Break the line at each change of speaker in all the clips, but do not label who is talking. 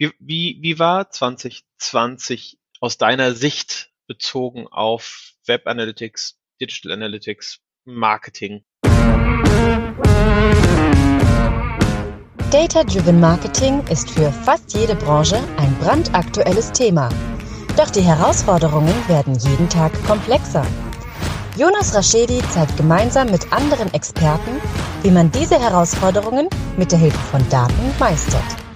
Wie, wie, wie war 2020 aus deiner Sicht bezogen auf Web Analytics, Digital Analytics, Marketing?
Data-Driven Marketing ist für fast jede Branche ein brandaktuelles Thema. Doch die Herausforderungen werden jeden Tag komplexer. Jonas Raschedi zeigt gemeinsam mit anderen Experten, wie man diese Herausforderungen mit der Hilfe von Daten meistert.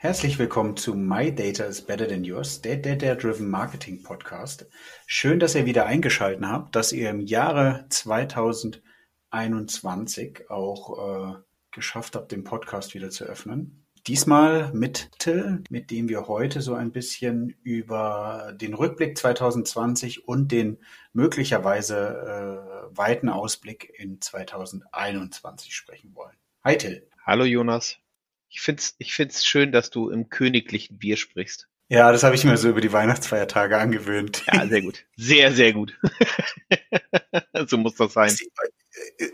Herzlich willkommen zu My Data is Better Than Yours, der Data-Driven Marketing Podcast. Schön, dass ihr wieder eingeschaltet habt, dass ihr im Jahre 2021 auch äh, geschafft habt, den Podcast wieder zu öffnen. Diesmal mit Till, mit dem wir heute so ein bisschen über den Rückblick 2020 und den möglicherweise äh, weiten Ausblick in 2021 sprechen wollen. Hi Till.
Hallo Jonas. Ich find's, ich find's schön, dass du im königlichen Bier sprichst.
Ja, das habe ich mir so über die Weihnachtsfeiertage angewöhnt.
Ja, sehr gut. Sehr, sehr gut. so muss das sein.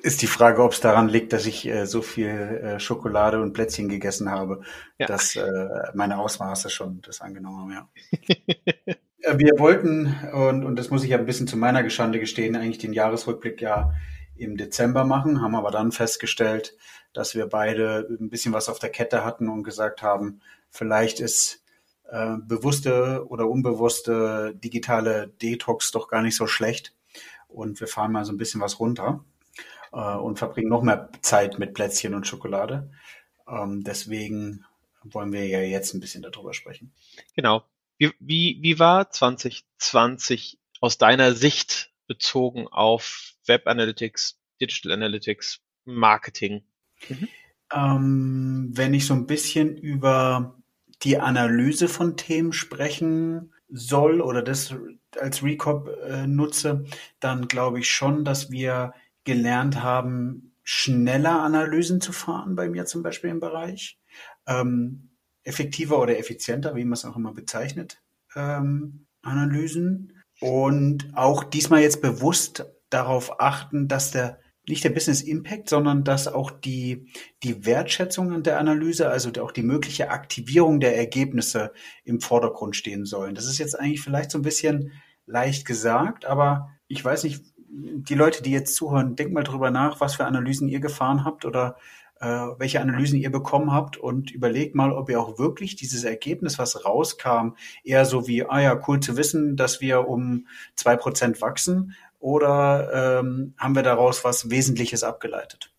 Ist
die, Frage, ob es daran liegt, dass ich äh, so viel äh, Schokolade und Plätzchen gegessen habe, ja. dass äh, meine Ausmaße schon das angenommen haben, ja. Äh, wir wollten, und, und das muss ich ja ein bisschen zu meiner Geschande gestehen, eigentlich den Jahresrückblick ja im Dezember machen, haben aber dann festgestellt, dass wir beide ein bisschen was auf der Kette hatten und gesagt haben, vielleicht ist äh, bewusste oder unbewusste digitale Detox doch gar nicht so schlecht. Und wir fahren mal so ein bisschen was runter äh, und verbringen noch mehr Zeit mit Plätzchen und Schokolade. Ähm, deswegen wollen wir ja jetzt ein bisschen darüber sprechen.
Genau. Wie, wie, wie war 2020 aus deiner Sicht bezogen auf Web Analytics, Digital Analytics, Marketing?
Mhm. Ähm, wenn ich so ein bisschen über die Analyse von Themen sprechen soll oder das als Recop äh, nutze, dann glaube ich schon, dass wir gelernt haben, schneller Analysen zu fahren, bei mir zum Beispiel im Bereich. Ähm, effektiver oder effizienter, wie man es auch immer bezeichnet, ähm, Analysen. Und auch diesmal jetzt bewusst darauf achten, dass der nicht der Business Impact, sondern dass auch die, die Wertschätzung der Analyse, also auch die mögliche Aktivierung der Ergebnisse im Vordergrund stehen sollen. Das ist jetzt eigentlich vielleicht so ein bisschen leicht gesagt, aber ich weiß nicht, die Leute, die jetzt zuhören, denkt mal drüber nach, was für Analysen ihr gefahren habt oder äh, welche Analysen ihr bekommen habt und überlegt mal, ob ihr auch wirklich dieses Ergebnis, was rauskam, eher so wie, ah ja, cool zu wissen, dass wir um zwei Prozent wachsen, oder ähm, haben wir daraus was Wesentliches abgeleitet?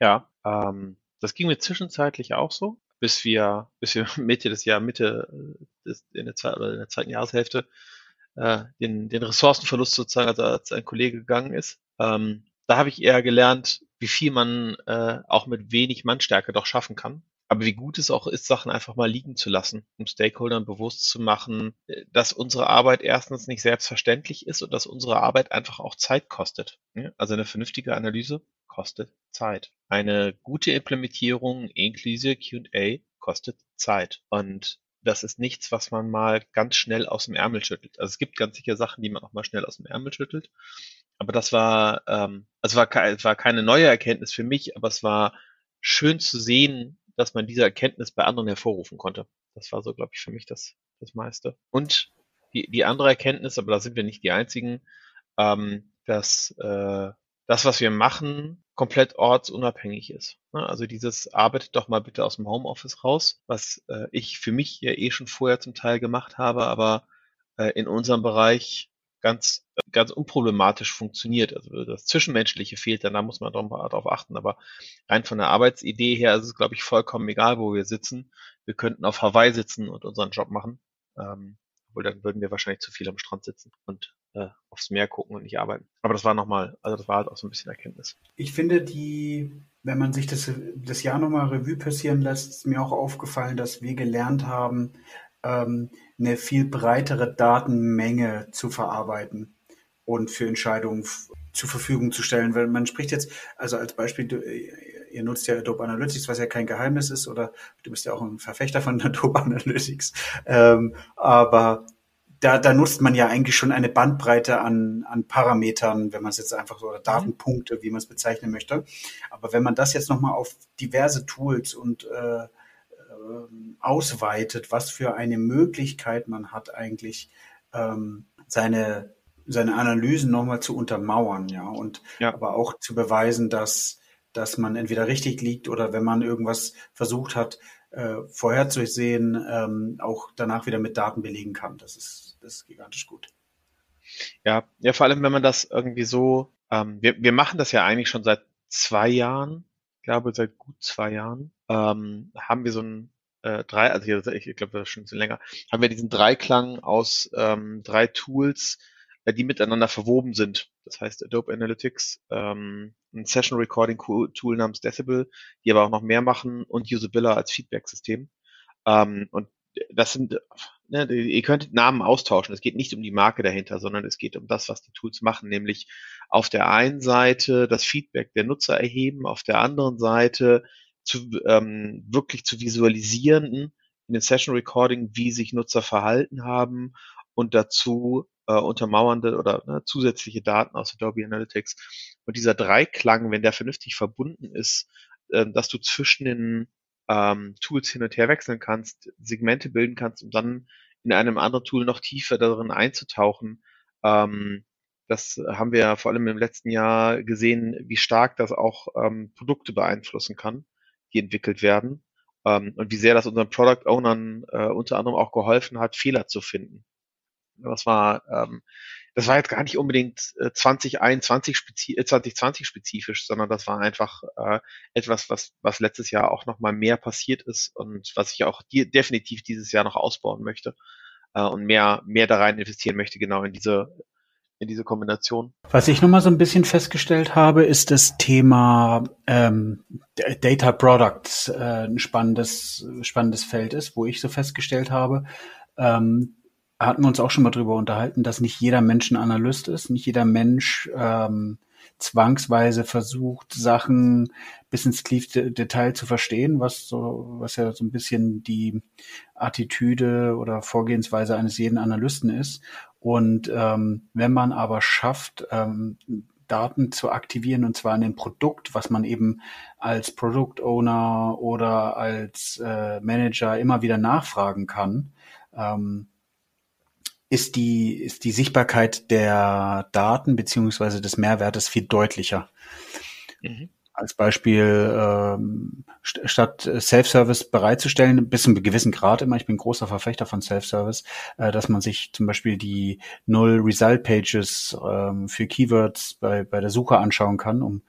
Ja, ähm, das ging mir zwischenzeitlich auch so, bis wir, bis wir Mitte des Jahres, Mitte äh, des, in, der Zeit, oder in der zweiten Jahreshälfte äh, den, den Ressourcenverlust sozusagen, also als ein Kollege gegangen ist. Ähm, da habe ich eher gelernt, wie viel man äh, auch mit wenig Mannstärke doch schaffen kann. Aber wie gut es auch ist, Sachen einfach mal liegen zu lassen, um Stakeholdern bewusst zu machen, äh, dass unsere Arbeit erstens nicht selbstverständlich ist und dass unsere Arbeit einfach auch Zeit kostet. Also eine vernünftige Analyse kostet Zeit. Eine gute Implementierung inklusive QA kostet Zeit. Und das ist nichts, was man mal ganz schnell aus dem Ärmel schüttelt. Also es gibt ganz sicher Sachen, die man auch mal schnell aus dem Ärmel schüttelt. Aber das war, ähm, also war, war keine neue Erkenntnis für mich, aber es war schön zu sehen, dass man diese Erkenntnis bei anderen hervorrufen konnte. Das war so, glaube ich, für mich das, das meiste. Und die, die andere Erkenntnis, aber da sind wir nicht die einzigen, ähm, dass äh, das, was wir machen, komplett ortsunabhängig ist. Ne? Also dieses arbeitet doch mal bitte aus dem Homeoffice raus, was äh, ich für mich ja eh schon vorher zum Teil gemacht habe, aber äh, in unserem Bereich ganz, ganz unproblematisch funktioniert. Also das Zwischenmenschliche fehlt dann, da muss man darauf achten. Aber rein von der Arbeitsidee her ist es, glaube ich, vollkommen egal, wo wir sitzen. Wir könnten auf Hawaii sitzen und unseren Job machen. Ähm, obwohl dann würden wir wahrscheinlich zu viel am Strand sitzen und äh, aufs Meer gucken und nicht arbeiten. Aber das war nochmal, also das war halt auch so ein bisschen Erkenntnis.
Ich finde die, wenn man sich das, das Jahr nochmal Revue passieren lässt, ist mir auch aufgefallen, dass wir gelernt haben, ähm, eine viel breitere Datenmenge zu verarbeiten und für Entscheidungen zur Verfügung zu stellen. Weil man spricht jetzt, also als Beispiel, du, ihr nutzt ja Adobe Analytics, was ja kein Geheimnis ist, oder du bist ja auch ein Verfechter von Adobe Analytics. Ähm, aber da, da nutzt man ja eigentlich schon eine Bandbreite an, an Parametern, wenn man es jetzt einfach so, oder mhm. Datenpunkte, wie man es bezeichnen möchte. Aber wenn man das jetzt nochmal auf diverse Tools und äh, äh, ausweitet, was für eine Möglichkeit man hat eigentlich, ähm, seine, seine Analysen nochmal zu untermauern, ja, und ja. aber auch zu beweisen, dass, dass man entweder richtig liegt oder wenn man irgendwas versucht hat, äh, vorherzusehen, ähm, auch danach wieder mit Daten belegen kann. Das ist, das ist gigantisch gut.
Ja, ja, vor allem, wenn man das irgendwie so, ähm, wir, wir machen das ja eigentlich schon seit zwei Jahren, ich glaube seit gut zwei Jahren, ähm, haben wir so ein äh, drei, also hier, ich glaube, das ist schon ein bisschen länger, haben wir diesen Dreiklang aus ähm, drei Tools, äh, die miteinander verwoben sind. Das heißt Adobe Analytics, ähm, ein Session Recording Tool namens Decibel, die aber auch noch mehr machen und Usabilla als Feedback-System. Ähm, und das sind, ne, ihr könnt Namen austauschen. Es geht nicht um die Marke dahinter, sondern es geht um das, was die Tools machen, nämlich auf der einen Seite das Feedback der Nutzer erheben, auf der anderen Seite zu, ähm, wirklich zu visualisieren in den Session Recording, wie sich Nutzer verhalten haben und dazu äh, untermauernde oder ne, zusätzliche Daten aus Adobe Analytics. Und dieser Dreiklang, wenn der vernünftig verbunden ist, äh, dass du zwischen den ähm, Tools hin und her wechseln kannst, Segmente bilden kannst, um dann in einem anderen Tool noch tiefer darin einzutauchen. Ähm, das haben wir vor allem im letzten Jahr gesehen, wie stark das auch ähm, Produkte beeinflussen kann, die entwickelt werden. Ähm, und wie sehr das unseren Product Ownern äh, unter anderem auch geholfen hat, Fehler zu finden. Das war, ähm, das war jetzt gar nicht unbedingt äh, 2021 spezi äh, 2020 spezifisch, sondern das war einfach äh, etwas, was, was letztes Jahr auch nochmal mehr passiert ist und was ich auch die, definitiv dieses Jahr noch ausbauen möchte äh, und mehr, mehr da rein investieren möchte, genau in diese, in diese Kombination.
Was ich nochmal so ein bisschen festgestellt habe, ist das Thema ähm, Data Products äh, ein spannendes, spannendes Feld ist, wo ich so festgestellt habe, ähm, hatten wir uns auch schon mal drüber unterhalten, dass nicht jeder Mensch ein Analyst ist, nicht jeder Mensch ähm, zwangsweise versucht, Sachen bis ins tiefste Detail zu verstehen, was so, was ja so ein bisschen die Attitüde oder Vorgehensweise eines jeden Analysten ist. Und ähm, wenn man aber schafft, ähm, Daten zu aktivieren und zwar in dem Produkt, was man eben als Product Owner oder als äh, Manager immer wieder nachfragen kann, ähm, ist die, ist die Sichtbarkeit der Daten beziehungsweise des Mehrwertes viel deutlicher. Mhm. Als Beispiel, ähm, st statt Self-Service bereitzustellen, bis zu einem gewissen Grad immer, ich bin großer Verfechter von Self-Service, äh, dass man sich zum Beispiel die Null-Result-Pages ähm, für Keywords bei, bei der Suche anschauen kann, um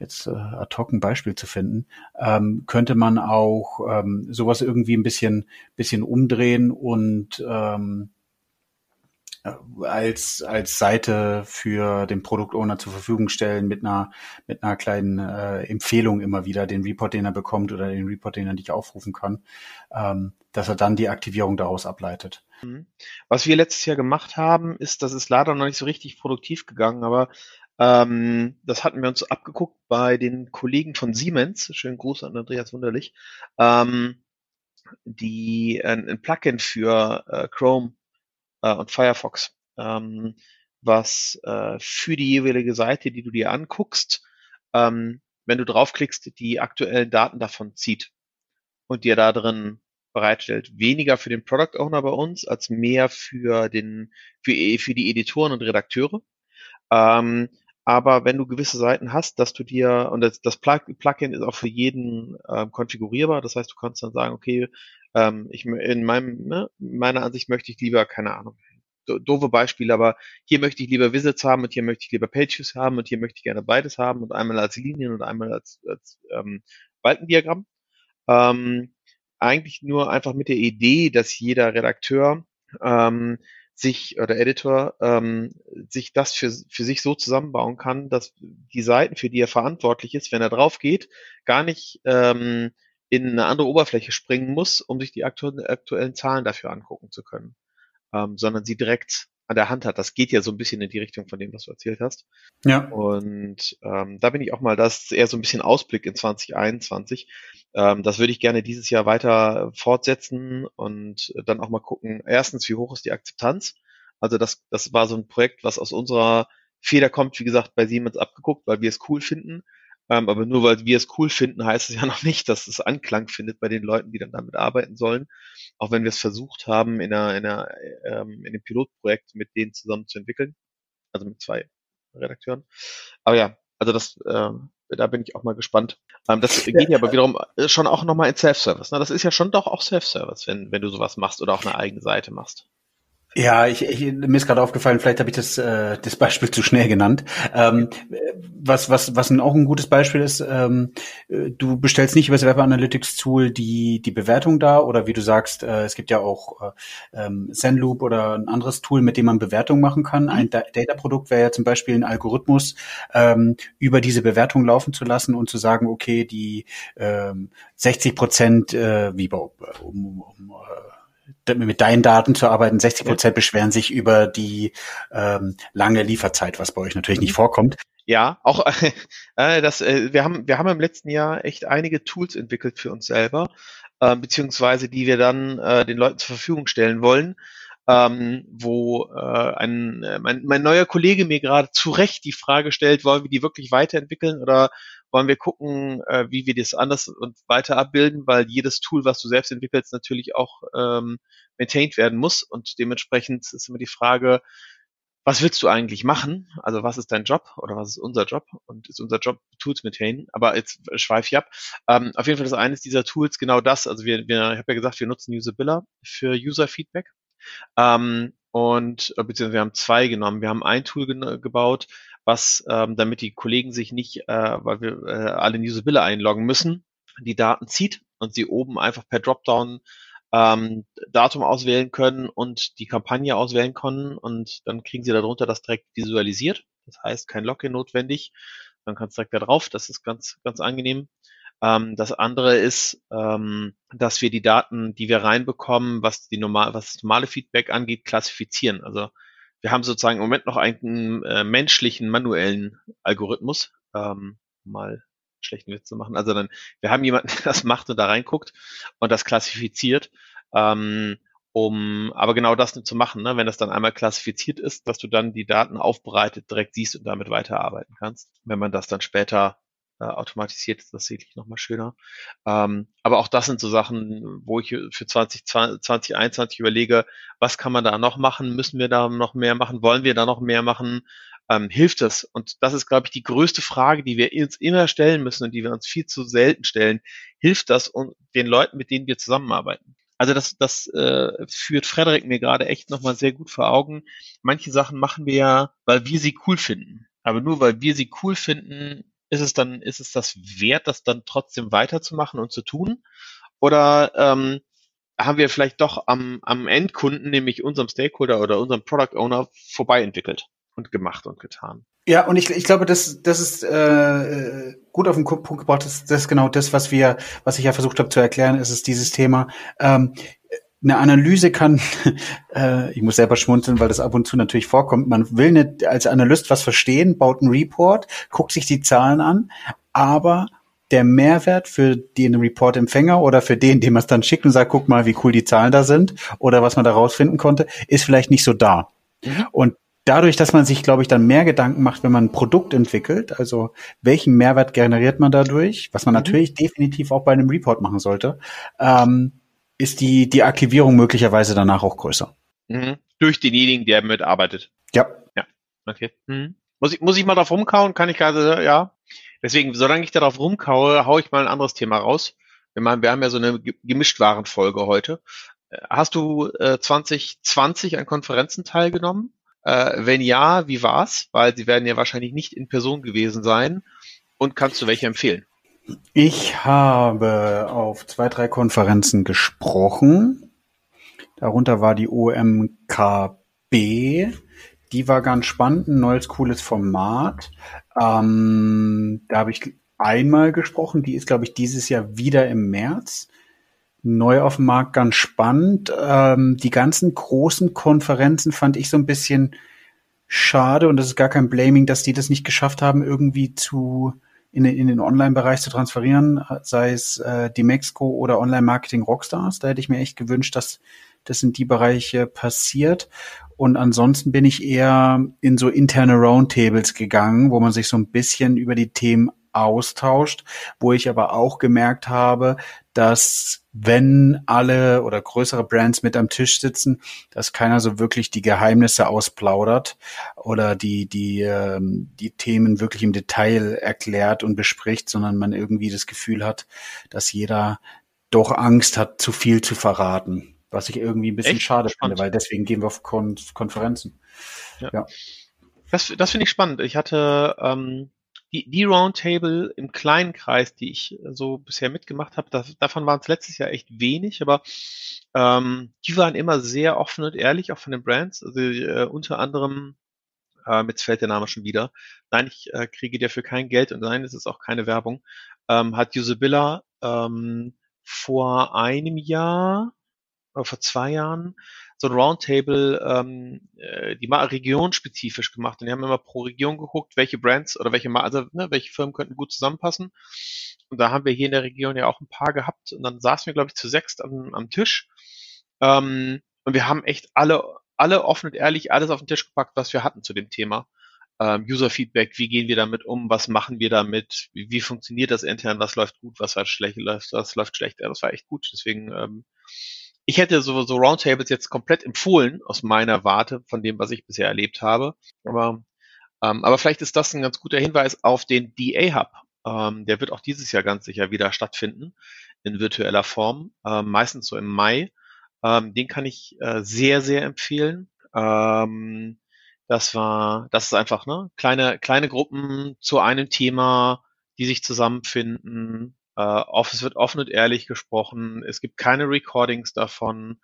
jetzt äh, ad hoc ein Beispiel zu finden, ähm, könnte man auch ähm, sowas irgendwie ein bisschen, bisschen umdrehen und ähm, als, als Seite für den Produktowner zur Verfügung stellen mit einer, mit einer kleinen äh, Empfehlung immer wieder, den Report, den er bekommt oder den Report, den er nicht aufrufen kann, ähm, dass er dann die Aktivierung daraus ableitet. Mhm.
Was wir letztes Jahr gemacht haben, ist, das ist leider noch nicht so richtig produktiv gegangen, aber ähm, das hatten wir uns abgeguckt bei den Kollegen von Siemens. Schönen Gruß an Andreas Wunderlich. Ähm, die äh, ein Plugin für äh, Chrome äh, und Firefox, ähm, was äh, für die jeweilige Seite, die du dir anguckst, ähm, wenn du draufklickst, die aktuellen Daten davon zieht und dir da drin bereitstellt. Weniger für den Product Owner bei uns, als mehr für den, für, für die Editoren und Redakteure. Ähm, aber wenn du gewisse Seiten hast, dass du dir, und das, das Plugin ist auch für jeden äh, konfigurierbar, das heißt, du kannst dann sagen, okay, ähm, ich, in meinem, ne, meiner Ansicht möchte ich lieber, keine Ahnung, do, doofe Beispiele, aber hier möchte ich lieber Visits haben und hier möchte ich lieber Pages haben und hier möchte ich gerne beides haben und einmal als Linien und einmal als, als ähm, Balkendiagramm. Ähm, eigentlich nur einfach mit der Idee, dass jeder Redakteur ähm, sich oder Editor ähm, sich das für, für sich so zusammenbauen kann, dass die Seiten, für die er verantwortlich ist, wenn er drauf geht, gar nicht ähm, in eine andere Oberfläche springen muss, um sich die aktu aktuellen Zahlen dafür angucken zu können, ähm, sondern sie direkt an der Hand hat. Das geht ja so ein bisschen in die Richtung von dem, was du erzählt hast.
Ja.
Und ähm, da bin ich auch mal, das ist eher so ein bisschen Ausblick in 2021. Ähm, das würde ich gerne dieses Jahr weiter fortsetzen und dann auch mal gucken, erstens, wie hoch ist die Akzeptanz? Also das, das war so ein Projekt, was aus unserer Feder kommt, wie gesagt, bei Siemens abgeguckt, weil wir es cool finden. Ähm, aber nur weil wir es cool finden, heißt es ja noch nicht, dass es Anklang findet bei den Leuten, die dann damit arbeiten sollen. Auch wenn wir es versucht haben, in, einer, in, einer, ähm, in einem Pilotprojekt mit denen zusammen zu entwickeln. Also mit zwei Redakteuren. Aber ja, also das, ähm, da bin ich auch mal gespannt. Ähm, das geht ja aber wiederum äh, schon auch nochmal in Self-Service. Ne? Das ist ja schon doch auch Self-Service, wenn, wenn du sowas machst oder auch eine eigene Seite machst.
Ja, ich, ich, mir ist gerade aufgefallen, vielleicht habe ich das, äh, das Beispiel zu schnell genannt. Ähm, was, was, was auch ein gutes Beispiel ist, ähm, äh, du bestellst nicht über das Web Analytics Tool die, die Bewertung da oder wie du sagst, äh, es gibt ja auch äh, ähm, Zenloop oder ein anderes Tool, mit dem man Bewertung machen kann. Ein mhm. Data-Produkt wäre ja zum Beispiel ein Algorithmus, ähm, über diese Bewertung laufen zu lassen und zu sagen, okay, die ähm, 60 Prozent, äh, wie bei, um, um äh, mit deinen Daten zu arbeiten. 60 Prozent beschweren sich über die ähm, lange Lieferzeit, was bei euch natürlich nicht mhm. vorkommt.
Ja, auch äh, das, äh, wir haben wir haben im letzten Jahr echt einige Tools entwickelt für uns selber, äh, beziehungsweise die wir dann äh, den Leuten zur Verfügung stellen wollen. Ähm, wo äh, ein, äh, mein, mein neuer Kollege mir gerade zu Recht die Frage stellt, wollen wir die wirklich weiterentwickeln oder wollen wir gucken, äh, wie wir das anders und weiter abbilden, weil jedes Tool, was du selbst entwickelst, natürlich auch ähm, maintained werden muss und dementsprechend ist immer die Frage, was willst du eigentlich machen? Also was ist dein Job oder was ist unser Job? Und ist unser Job Tools maintainen? Aber jetzt schweife ich ab. Ähm, auf jeden Fall ist eines dieser Tools genau das. Also wir, wir ich habe ja gesagt, wir nutzen Usabilla für User Feedback. Ähm, und äh, beziehungsweise wir haben zwei genommen. Wir haben ein Tool ge gebaut, was, ähm, damit die Kollegen sich nicht, äh, weil wir äh, alle in Usabilla einloggen müssen, die Daten zieht und sie oben einfach per Dropdown ähm, Datum auswählen können und die Kampagne auswählen können und dann kriegen sie darunter das direkt visualisiert. Das heißt, kein Login notwendig. Dann kannst du direkt da drauf. Das ist ganz, ganz angenehm. Ähm, das andere ist, ähm, dass wir die Daten, die wir reinbekommen, was die normal, was das normale Feedback angeht, klassifizieren. Also wir haben sozusagen im Moment noch einen äh, menschlichen, manuellen Algorithmus, ähm, mal schlechten Witz zu machen. Also dann, wir haben jemanden, der das macht und da reinguckt und das klassifiziert, ähm, um aber genau das zu machen, ne? wenn das dann einmal klassifiziert ist, dass du dann die Daten aufbereitet direkt siehst und damit weiterarbeiten kannst. Wenn man das dann später äh, automatisiert ist das sicherlich nochmal schöner. Ähm, aber auch das sind so Sachen, wo ich für 2020, 2021 überlege, was kann man da noch machen? Müssen wir da noch mehr machen? Wollen wir da noch mehr machen? Ähm, hilft es? Und das ist, glaube ich, die größte Frage, die wir uns immer stellen müssen und die wir uns viel zu selten stellen. Hilft das den Leuten, mit denen wir zusammenarbeiten? Also das, das äh, führt Frederik mir gerade echt nochmal sehr gut vor Augen. Manche Sachen machen wir ja, weil wir sie cool finden. Aber nur weil wir sie cool finden, ist es dann, ist es das wert, das dann trotzdem weiterzumachen und zu tun? Oder ähm, haben wir vielleicht doch am, am Endkunden, nämlich unserem Stakeholder oder unserem Product Owner, vorbei entwickelt und gemacht und getan?
Ja, und ich, ich glaube, das, das ist äh, gut auf den Punkt gebracht. Das, das ist genau das, was wir, was ich ja versucht habe zu erklären, ist es dieses Thema. Ähm, eine Analyse kann, äh, ich muss selber schmunzeln, weil das ab und zu natürlich vorkommt. Man will nicht als Analyst was verstehen, baut einen Report, guckt sich die Zahlen an, aber der Mehrwert für den Report-Empfänger oder für den, dem man es dann schickt und sagt, guck mal, wie cool die Zahlen da sind oder was man da rausfinden konnte, ist vielleicht nicht so da. Mhm. Und dadurch, dass man sich, glaube ich, dann mehr Gedanken macht, wenn man ein Produkt entwickelt, also welchen Mehrwert generiert man dadurch, was man mhm. natürlich definitiv auch bei einem Report machen sollte, ähm, ist die, die Archivierung möglicherweise danach auch größer.
Mhm. Durch denjenigen, der mitarbeitet.
Ja.
Ja, okay. Mhm. Muss, ich, muss ich mal drauf rumkauen? Kann ich gerade, ja. Deswegen, solange ich darauf rumkaue, hau ich mal ein anderes Thema raus. Wir, machen, wir haben ja so eine Gemischtwarenfolge heute. Äh, hast du äh, 2020 an Konferenzen teilgenommen? Äh, wenn ja, wie war's? Weil sie werden ja wahrscheinlich nicht in Person gewesen sein. Und kannst du welche empfehlen?
Ich habe auf zwei, drei Konferenzen gesprochen. Darunter war die OMKB. Die war ganz spannend, ein neues, cooles Format. Ähm, da habe ich einmal gesprochen. Die ist, glaube ich, dieses Jahr wieder im März. neu auf dem Markt ganz spannend. Ähm, die ganzen großen Konferenzen fand ich so ein bisschen schade und das ist gar kein Blaming, dass die das nicht geschafft haben, irgendwie zu in, in den Online-Bereich zu transferieren, sei es äh, die Mexico oder Online-Marketing Rockstars. Da hätte ich mir echt gewünscht, dass das in die Bereiche passiert. Und ansonsten bin ich eher in so interne Roundtables gegangen, wo man sich so ein bisschen über die Themen austauscht, wo ich aber auch gemerkt habe, dass wenn alle oder größere Brands mit am Tisch sitzen, dass keiner so wirklich die Geheimnisse ausplaudert oder die die ähm, die Themen wirklich im Detail erklärt und bespricht, sondern man irgendwie das Gefühl hat, dass jeder doch Angst hat, zu viel zu verraten, was ich irgendwie ein bisschen Echt? schade spannend. finde, weil deswegen gehen wir auf Kon Konferenzen.
Ja. ja. Das, das finde ich spannend. Ich hatte ähm, die, die Roundtable im kleinen Kreis, die ich so bisher mitgemacht habe, davon waren es letztes Jahr echt wenig, aber ähm, die waren immer sehr offen und ehrlich, auch von den Brands. Also äh, unter anderem, äh, jetzt fällt der Name schon wieder, nein, ich äh, kriege dafür kein Geld und nein, es ist auch keine Werbung, ähm, hat Usabilla ähm, vor einem Jahr oder vor zwei Jahren so ein Roundtable, ähm, äh, die mal regionspezifisch gemacht und die haben immer pro Region geguckt, welche Brands oder welche, also, ne, welche Firmen könnten gut zusammenpassen. Und da haben wir hier in der Region ja auch ein paar gehabt und dann saßen wir, glaube ich, zu sechst am, am Tisch. Ähm, und wir haben echt alle, alle offen und ehrlich alles auf den Tisch gepackt, was wir hatten zu dem Thema. Ähm, User-Feedback, wie gehen wir damit um, was machen wir damit, wie, wie funktioniert das intern, was läuft gut, was läuft schlecht, was läuft schlecht. Ja, das war echt gut. Deswegen ähm, ich hätte so, so Roundtables jetzt komplett empfohlen, aus meiner Warte, von dem, was ich bisher erlebt habe. Aber, ähm, aber vielleicht ist das ein ganz guter Hinweis auf den DA Hub. Ähm, der wird auch dieses Jahr ganz sicher wieder stattfinden, in virtueller Form, ähm, meistens so im Mai. Ähm, den kann ich äh, sehr, sehr empfehlen. Ähm, das war, das ist einfach, ne, kleine, kleine Gruppen zu einem Thema, die sich zusammenfinden, äh, es wird offen und ehrlich gesprochen. Es gibt keine Recordings davon.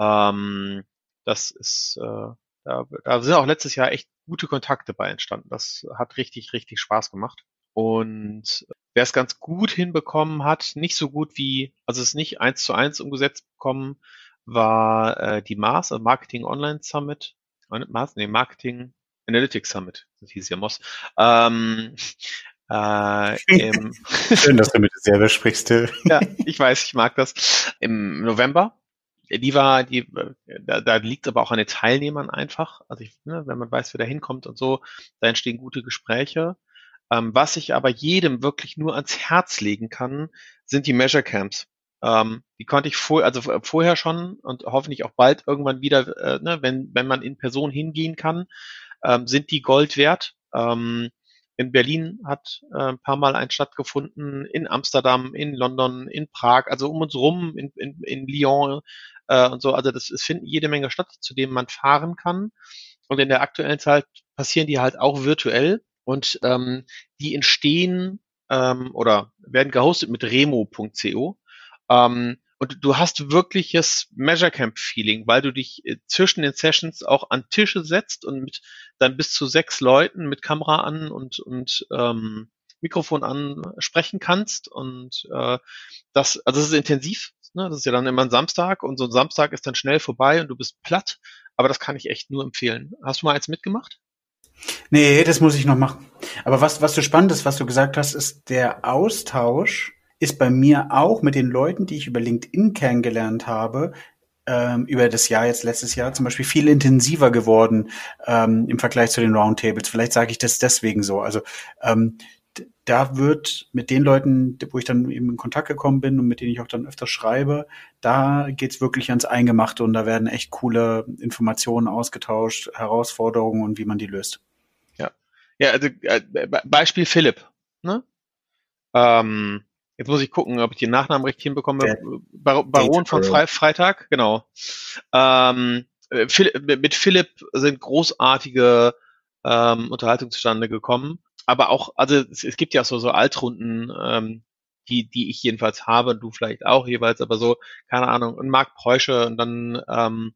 Ähm, das ist, äh, da, da sind auch letztes Jahr echt gute Kontakte bei entstanden. Das hat richtig, richtig Spaß gemacht. Und wer es ganz gut hinbekommen hat, nicht so gut wie, also es nicht eins zu eins umgesetzt bekommen, war äh, die Mars, also Marketing Online Summit. Mars, nee, Marketing Analytics Summit, das hieß ja Moss. Ähm,
äh, im Schön, dass du mit dir selber sprichst,
ja, ich weiß, ich mag das. Im November. Die war, die, da, da liegt aber auch an den Teilnehmern einfach. Also ich, ne, wenn man weiß, wer da hinkommt und so, da entstehen gute Gespräche. Ähm, was ich aber jedem wirklich nur ans Herz legen kann, sind die Measure Camps. Ähm, die konnte ich vor, also vorher schon und hoffentlich auch bald irgendwann wieder, äh, ne, wenn, wenn man in Person hingehen kann, ähm, sind die Gold wert. Ähm, in Berlin hat äh, ein paar Mal ein stattgefunden, in Amsterdam, in London, in Prag, also um uns rum, in, in, in Lyon äh, und so. Also das, es finden jede Menge statt, zu denen man fahren kann. Und in der aktuellen Zeit passieren die halt auch virtuell und ähm, die entstehen ähm, oder werden gehostet mit remo.co. Ähm, und du hast wirkliches Measure Camp Feeling, weil du dich äh, zwischen den Sessions auch an Tische setzt und mit dann bis zu sechs Leuten mit Kamera an und, und ähm, Mikrofon an sprechen kannst. Und äh, das, also das ist intensiv. Ne? Das ist ja dann immer ein Samstag und so ein Samstag ist dann schnell vorbei und du bist platt. Aber das kann ich echt nur empfehlen. Hast du mal eins mitgemacht?
Nee, das muss ich noch machen. Aber was, was so spannend ist, was du gesagt hast, ist der Austausch ist bei mir auch mit den Leuten, die ich über LinkedIn kennengelernt habe, ähm, über das Jahr jetzt letztes Jahr zum Beispiel viel intensiver geworden ähm, im Vergleich zu den Roundtables. Vielleicht sage ich das deswegen so. Also ähm, da wird mit den Leuten, wo ich dann eben in Kontakt gekommen bin und mit denen ich auch dann öfter schreibe, da geht's wirklich ans Eingemachte und da werden echt coole Informationen ausgetauscht, Herausforderungen und wie man die löst.
Ja, ja, also äh, Beispiel Philipp. Ne? Ähm, Jetzt muss ich gucken, ob ich den Nachnamen richtig hinbekomme. Bar Baron von Fre Freitag, genau. Ähm, äh, mit Philipp sind großartige ähm, Unterhaltungen zustande gekommen. Aber auch, also es, es gibt ja so, so Altrunden, ähm, die, die ich jedenfalls habe, du vielleicht auch jeweils, aber so, keine Ahnung, und Marc Preusche und dann ähm,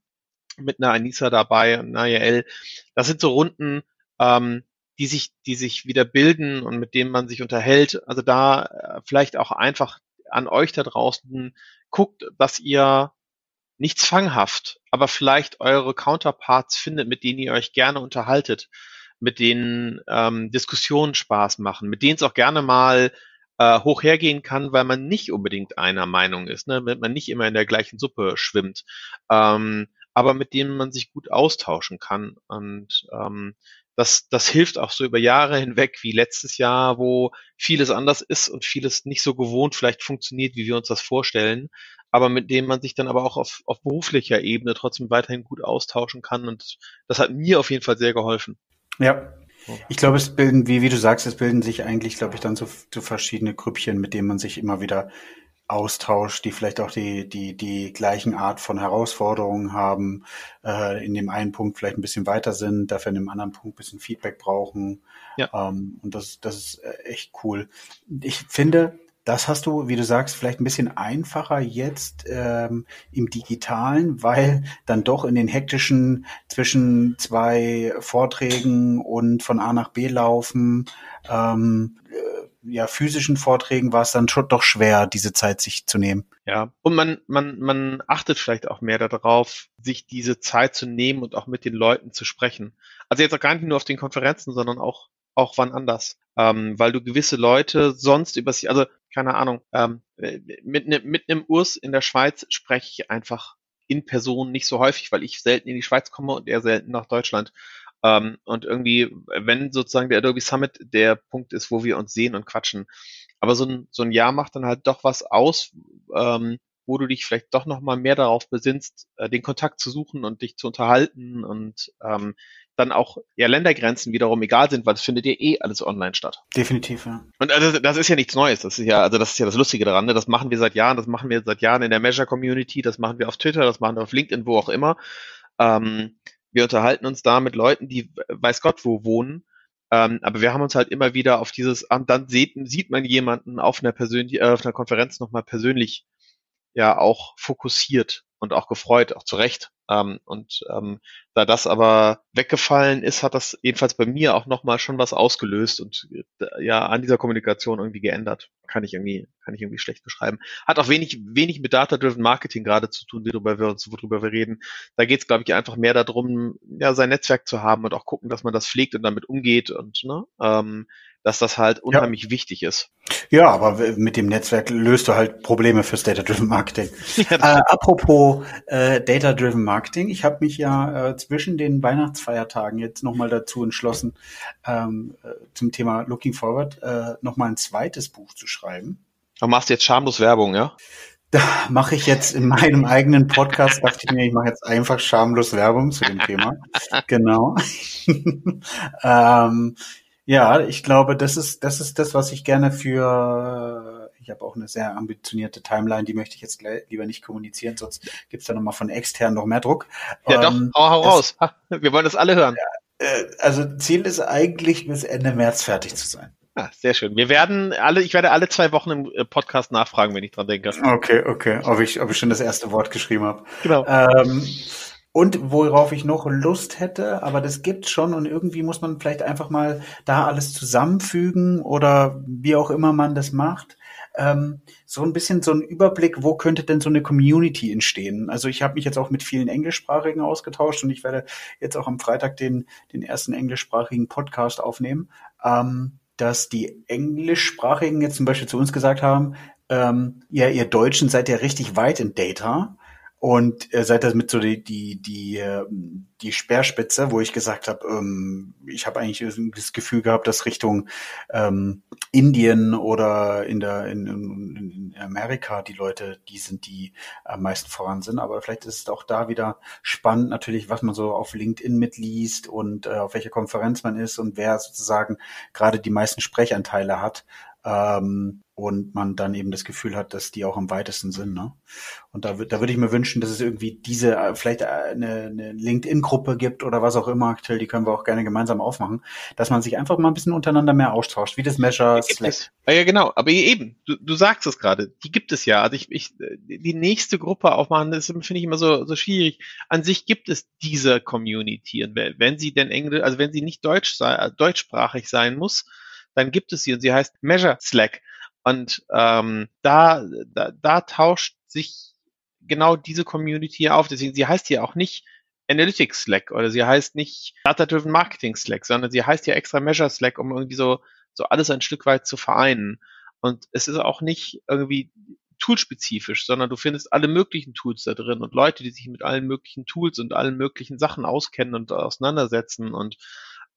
mit einer Anissa dabei und Jael. Das sind so Runden, ähm, die sich, die sich wieder bilden und mit denen man sich unterhält. Also da äh, vielleicht auch einfach an euch da draußen, guckt, dass ihr nicht zwanghaft, aber vielleicht eure Counterparts findet, mit denen ihr euch gerne unterhaltet, mit denen ähm, Diskussionen Spaß machen, mit denen es auch gerne mal äh, hoch kann, weil man nicht unbedingt einer Meinung ist, ne? damit man nicht immer in der gleichen Suppe schwimmt, ähm, aber mit denen man sich gut austauschen kann. Und ähm, das, das hilft auch so über Jahre hinweg, wie letztes Jahr, wo vieles anders ist und vieles nicht so gewohnt vielleicht funktioniert, wie wir uns das vorstellen, aber mit dem man sich dann aber auch auf, auf beruflicher Ebene trotzdem weiterhin gut austauschen kann. Und das hat mir auf jeden Fall sehr geholfen.
Ja, ich glaube, es bilden, wie, wie du sagst, es bilden sich eigentlich, glaube ich, dann so, so verschiedene Grüppchen, mit denen man sich immer wieder austauscht, die vielleicht auch die, die, die gleichen Art von Herausforderungen haben, äh, in dem einen Punkt vielleicht ein bisschen weiter sind, dafür in dem anderen Punkt ein bisschen Feedback brauchen. Ja. Ähm, und das, das ist äh, echt cool. Ich finde, das hast du, wie du sagst, vielleicht ein bisschen einfacher jetzt ähm, im digitalen, weil dann doch in den hektischen zwischen zwei Vorträgen und von A nach B laufen, ähm, äh, ja, physischen Vorträgen war es dann schon doch schwer, diese Zeit sich zu nehmen.
Ja, und man, man, man achtet vielleicht auch mehr darauf, sich diese Zeit zu nehmen und auch mit den Leuten zu sprechen. Also jetzt auch gar nicht nur auf den Konferenzen, sondern auch auch wann anders. Ähm, weil du gewisse Leute sonst über sie, also keine Ahnung, ähm, mit, ne, mit einem Urs in der Schweiz spreche ich einfach in Person nicht so häufig, weil ich selten in die Schweiz komme und er selten nach Deutschland. Ähm, und irgendwie, wenn sozusagen der Adobe Summit der Punkt ist, wo wir uns sehen und quatschen. Aber so ein, so ein Jahr macht dann halt doch was aus, ähm, wo du dich vielleicht doch nochmal mehr darauf besinnst, äh, den Kontakt zu suchen und dich zu unterhalten und ähm, dann auch ja Ländergrenzen wiederum egal sind, weil das findet ja eh alles online statt.
Definitiv, ja.
Und also das ist ja nichts Neues. Das ist ja, also das ist ja das Lustige daran. Ne? Das machen wir seit Jahren, das machen wir seit Jahren in der Measure Community, das machen wir auf Twitter, das machen wir auf LinkedIn, wo auch immer. Ähm, wir unterhalten uns da mit Leuten, die weiß Gott wo wohnen. Ähm, aber wir haben uns halt immer wieder auf dieses, dann sieht, sieht man jemanden auf einer persönlich, äh, auf einer Konferenz nochmal persönlich ja auch fokussiert und auch gefreut, auch zu Recht. Ähm, und ähm, da das aber weggefallen ist, hat das jedenfalls bei mir auch nochmal schon was ausgelöst und äh, ja an dieser Kommunikation irgendwie geändert. Kann ich irgendwie, kann ich irgendwie schlecht beschreiben. Hat auch wenig, wenig mit Data-Driven Marketing gerade zu tun, worüber wir worüber wir reden. Da geht es, glaube ich, einfach mehr darum, ja, sein Netzwerk zu haben und auch gucken, dass man das pflegt und damit umgeht und ne, ähm, dass das halt unheimlich ja. wichtig ist.
Ja, aber mit dem Netzwerk löst du halt Probleme fürs Data-Driven Marketing. Ja, äh, apropos äh, Data-Driven Marketing, ich habe mich ja äh, zwischen den Weihnachtsfeiertagen jetzt nochmal dazu entschlossen, ähm, äh, zum Thema Looking Forward äh, nochmal ein zweites Buch zu schreiben.
Du machst jetzt schamlos Werbung, ja?
Da mache ich jetzt in meinem eigenen Podcast, dachte ich mir, ich mache jetzt einfach schamlos Werbung zu dem Thema. genau. ähm, ja, ich glaube, das ist, das ist das, was ich gerne für, ich habe auch eine sehr ambitionierte Timeline, die möchte ich jetzt lieber nicht kommunizieren, sonst gibt's da nochmal von extern noch mehr Druck.
Ja ähm, doch, hau, hau raus. Wir wollen das alle hören.
Äh, also Ziel ist eigentlich, bis Ende März fertig zu sein.
Ah, sehr schön. Wir werden alle, ich werde alle zwei Wochen im äh, Podcast nachfragen, wenn ich dran denke.
Okay, okay. Ob ich, ob ich schon das erste Wort geschrieben habe. Genau. Ähm, und worauf ich noch Lust hätte, aber das gibt's schon und irgendwie muss man vielleicht einfach mal da alles zusammenfügen oder wie auch immer man das macht. Ähm, so ein bisschen so ein Überblick, wo könnte denn so eine Community entstehen? Also ich habe mich jetzt auch mit vielen Englischsprachigen ausgetauscht und ich werde jetzt auch am Freitag den, den ersten englischsprachigen Podcast aufnehmen, ähm, dass die Englischsprachigen jetzt zum Beispiel zu uns gesagt haben, ähm, ja, ihr Deutschen seid ja richtig weit in Data und äh, seid das mit so die, die, die, ähm, die Speerspitze, wo ich gesagt habe, ähm, ich habe eigentlich das Gefühl gehabt, dass Richtung ähm, Indien oder in der in, in, Amerika die Leute, die sind, die am meisten voran sind. Aber vielleicht ist es auch da wieder spannend, natürlich, was man so auf LinkedIn mitliest und äh, auf welcher Konferenz man ist und wer sozusagen gerade die meisten Sprechanteile hat. Ähm, und man dann eben das Gefühl hat, dass die auch am weitesten sind. Ne? Und da, da würde ich mir wünschen, dass es irgendwie diese, äh, vielleicht äh, eine, eine LinkedIn-Gruppe gibt oder was auch immer aktuell, die können wir auch gerne gemeinsam aufmachen, dass man sich einfach mal ein bisschen untereinander mehr austauscht, wie das Measure
Slack. Ja, genau, aber eben, du, du sagst es gerade, die gibt es ja. Also ich, ich die nächste Gruppe aufmachen, das finde ich immer so, so schwierig. An sich gibt es diese Community und wenn sie denn Englisch, also wenn sie nicht deutsch sei, deutschsprachig sein muss, dann gibt es sie und sie heißt Measure Slack. Und ähm, da, da, da tauscht sich genau diese Community auf. Deswegen, sie heißt ja auch nicht Analytics Slack oder sie heißt nicht Data-Driven Marketing Slack, sondern sie heißt ja extra Measure Slack, um irgendwie so, so alles ein Stück weit zu vereinen. Und es ist auch nicht irgendwie toolspezifisch, sondern du findest alle möglichen Tools da drin und Leute, die sich mit allen möglichen Tools und allen möglichen Sachen auskennen und auseinandersetzen. Und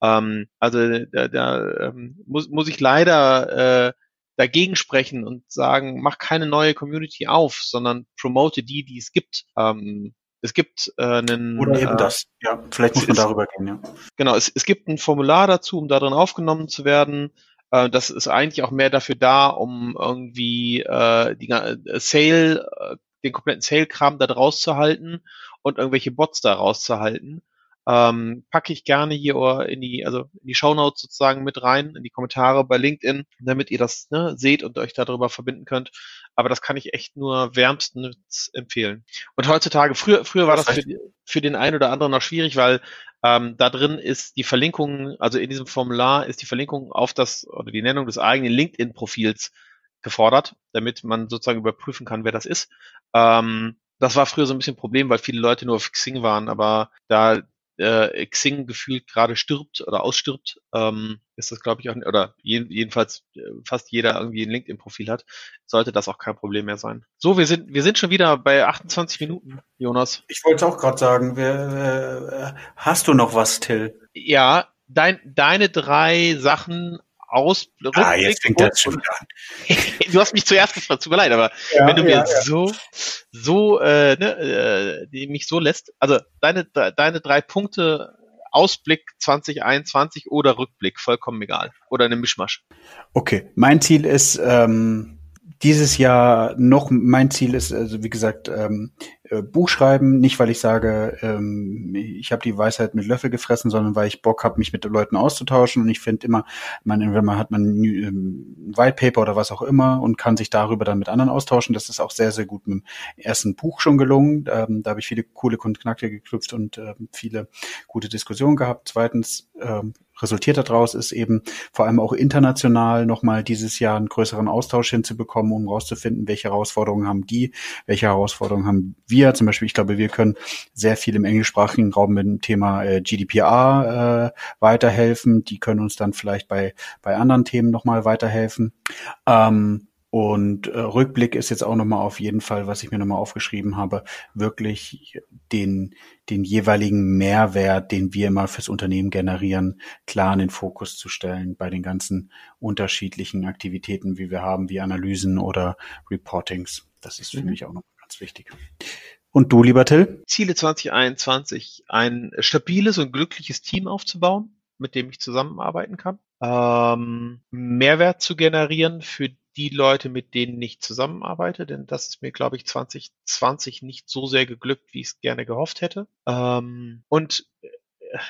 ähm, also da, da ähm, muss, muss ich leider äh, dagegen sprechen und sagen, mach keine neue Community auf, sondern promote die, die es gibt. Ähm, es gibt äh, einen.
Oder eben äh, das. Ja, vielleicht muss man darüber gehen, ja.
Genau, es, es gibt ein Formular dazu, um darin aufgenommen zu werden. Äh, das ist eigentlich auch mehr dafür da, um irgendwie äh, die äh, Sale, äh, den kompletten Sale-Kram da draus zu halten und irgendwelche Bots da rauszuhalten ähm, packe ich gerne hier in die, also in die Shownotes sozusagen mit rein, in die Kommentare bei LinkedIn, damit ihr das ne, seht und euch darüber verbinden könnt. Aber das kann ich echt nur wärmstens empfehlen. Und heutzutage, früher, früher war das für, für den einen oder anderen noch schwierig, weil ähm, da drin ist die Verlinkung, also in diesem Formular ist die Verlinkung auf das oder die Nennung des eigenen LinkedIn-Profils gefordert, damit man sozusagen überprüfen kann, wer das ist. Ähm, das war früher so ein bisschen ein Problem, weil viele Leute nur auf Xing waren, aber da äh, Xing gefühlt gerade stirbt oder ausstirbt, ähm, ist das glaube ich auch, oder jeden, jedenfalls äh, fast jeder irgendwie ein LinkedIn-Profil hat, sollte das auch kein Problem mehr sein. So, wir sind, wir sind schon wieder bei 28 Minuten, Jonas.
Ich wollte auch gerade sagen, wer, äh, hast du noch was, Till?
Ja, dein, deine drei Sachen aus
Ah, jetzt fängt das schon wieder an.
du hast mich zuerst gefragt, tut mir leid, aber ja, wenn du mir ja, ja. so, so, äh, ne, äh, mich so lässt, also deine, deine drei Punkte Ausblick 2021 oder Rückblick, vollkommen egal. Oder eine Mischmasch.
Okay, mein Ziel ist, ähm, dieses Jahr noch, mein Ziel ist, also wie gesagt, ähm, äh, Buch schreiben, nicht weil ich sage, ähm, ich habe die Weisheit mit Löffel gefressen, sondern weil ich Bock habe, mich mit Leuten auszutauschen. Und ich finde immer, man, wenn man hat man ähm, ein White Paper oder was auch immer und kann sich darüber dann mit anderen austauschen. Das ist auch sehr, sehr gut mit dem ersten Buch schon gelungen. Ähm, da habe ich viele coole Kontakte geknüpft und äh, viele gute Diskussionen gehabt. Zweitens, ähm, resultiert daraus ist eben vor allem auch international nochmal dieses Jahr einen größeren Austausch hinzubekommen, um herauszufinden, welche Herausforderungen haben die, welche Herausforderungen haben wir. Zum Beispiel, ich glaube, wir können sehr viel im englischsprachigen Raum mit dem Thema äh, GDPR äh, weiterhelfen. Die können uns dann vielleicht bei, bei anderen Themen nochmal weiterhelfen. Ähm, und äh, Rückblick ist jetzt auch nochmal auf jeden Fall, was ich mir nochmal aufgeschrieben habe, wirklich den, den jeweiligen Mehrwert, den wir immer fürs Unternehmen generieren, klar in den Fokus zu stellen bei den ganzen unterschiedlichen Aktivitäten, wie wir haben, wie Analysen oder Reportings. Das ist für mhm. mich auch noch ganz wichtig. Und du, lieber Till?
Ziele 2021, ein stabiles und glückliches Team aufzubauen, mit dem ich zusammenarbeiten kann. Ähm, Mehrwert zu generieren für die Leute, mit denen ich zusammenarbeite, denn das ist mir, glaube ich, 2020 nicht so sehr geglückt, wie ich es gerne gehofft hätte. Ähm, und äh,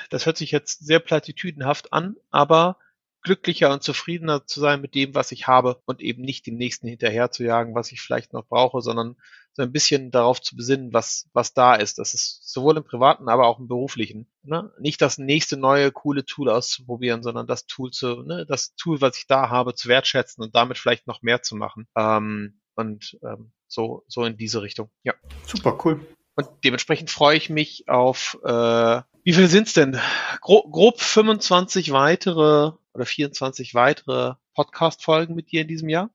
das hört sich jetzt sehr platitüdenhaft an, aber glücklicher und zufriedener zu sein mit dem, was ich habe und eben nicht dem nächsten hinterher zu jagen, was ich vielleicht noch brauche, sondern so ein bisschen darauf zu besinnen, was, was da ist. Das ist sowohl im privaten, aber auch im beruflichen. Ne? Nicht das nächste neue coole Tool auszuprobieren, sondern das Tool zu, ne, das Tool, was ich da habe, zu wertschätzen und damit vielleicht noch mehr zu machen. Ähm, und ähm, so, so in diese Richtung. Ja.
Super, cool.
Und dementsprechend freue ich mich auf, äh, wie viele sind's denn? Gro grob 25 weitere oder 24 weitere Podcast-Folgen mit dir in diesem Jahr.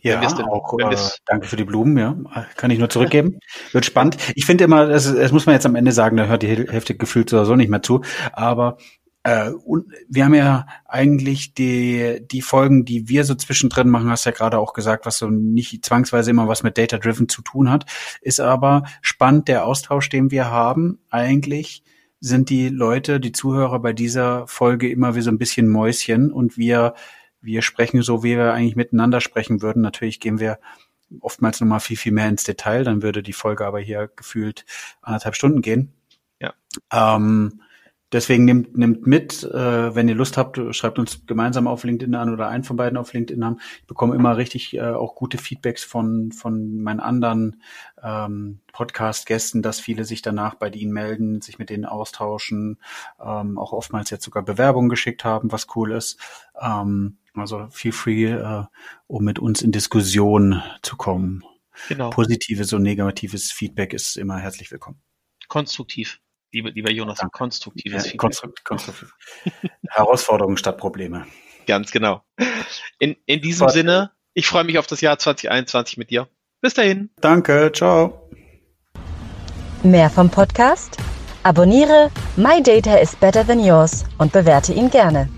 Ja, denn, auch, äh, danke für die Blumen, ja. Kann ich nur zurückgeben. Wird spannend. Ich finde immer, das, das muss man jetzt am Ende sagen, da hört die Hälfte gefühlt so nicht mehr zu. Aber äh, und wir haben ja eigentlich die, die Folgen, die wir so zwischendrin machen, hast ja gerade auch gesagt, was so nicht zwangsweise immer was mit Data Driven zu tun hat, ist aber spannend der Austausch, den wir haben, eigentlich sind die Leute, die Zuhörer bei dieser Folge immer wie so ein bisschen Mäuschen und wir, wir sprechen so, wie wir eigentlich miteinander sprechen würden. Natürlich gehen wir oftmals nochmal viel, viel mehr ins Detail, dann würde die Folge aber hier gefühlt anderthalb Stunden gehen.
Ja.
Ähm, Deswegen nimmt, nimmt mit, äh, wenn ihr Lust habt, schreibt uns gemeinsam auf LinkedIn an oder einen von beiden auf LinkedIn an. Ich bekomme immer richtig äh, auch gute Feedbacks von, von meinen anderen ähm, Podcast-Gästen, dass viele sich danach bei ihnen melden, sich mit denen austauschen, ähm, auch oftmals jetzt sogar Bewerbungen geschickt haben, was cool ist. Ähm, Also feel free, äh, um mit uns in Diskussion zu kommen.
Genau.
Positives und negatives Feedback ist immer herzlich willkommen.
Konstruktiv. Lieber, lieber Jonas,
Danke.
konstruktives
Ja,
Feedback.
konstruktiv, konstruktiv. Herausforderungen statt Probleme.
Ganz genau. In, in diesem
Warte.
Sinne, ich freue mich auf das Jahr 2021 mit dir. Bis dahin.
Danke, ciao.
Mehr vom Podcast? Abonniere My Data is Better Than Yours und bewerte ihn gerne.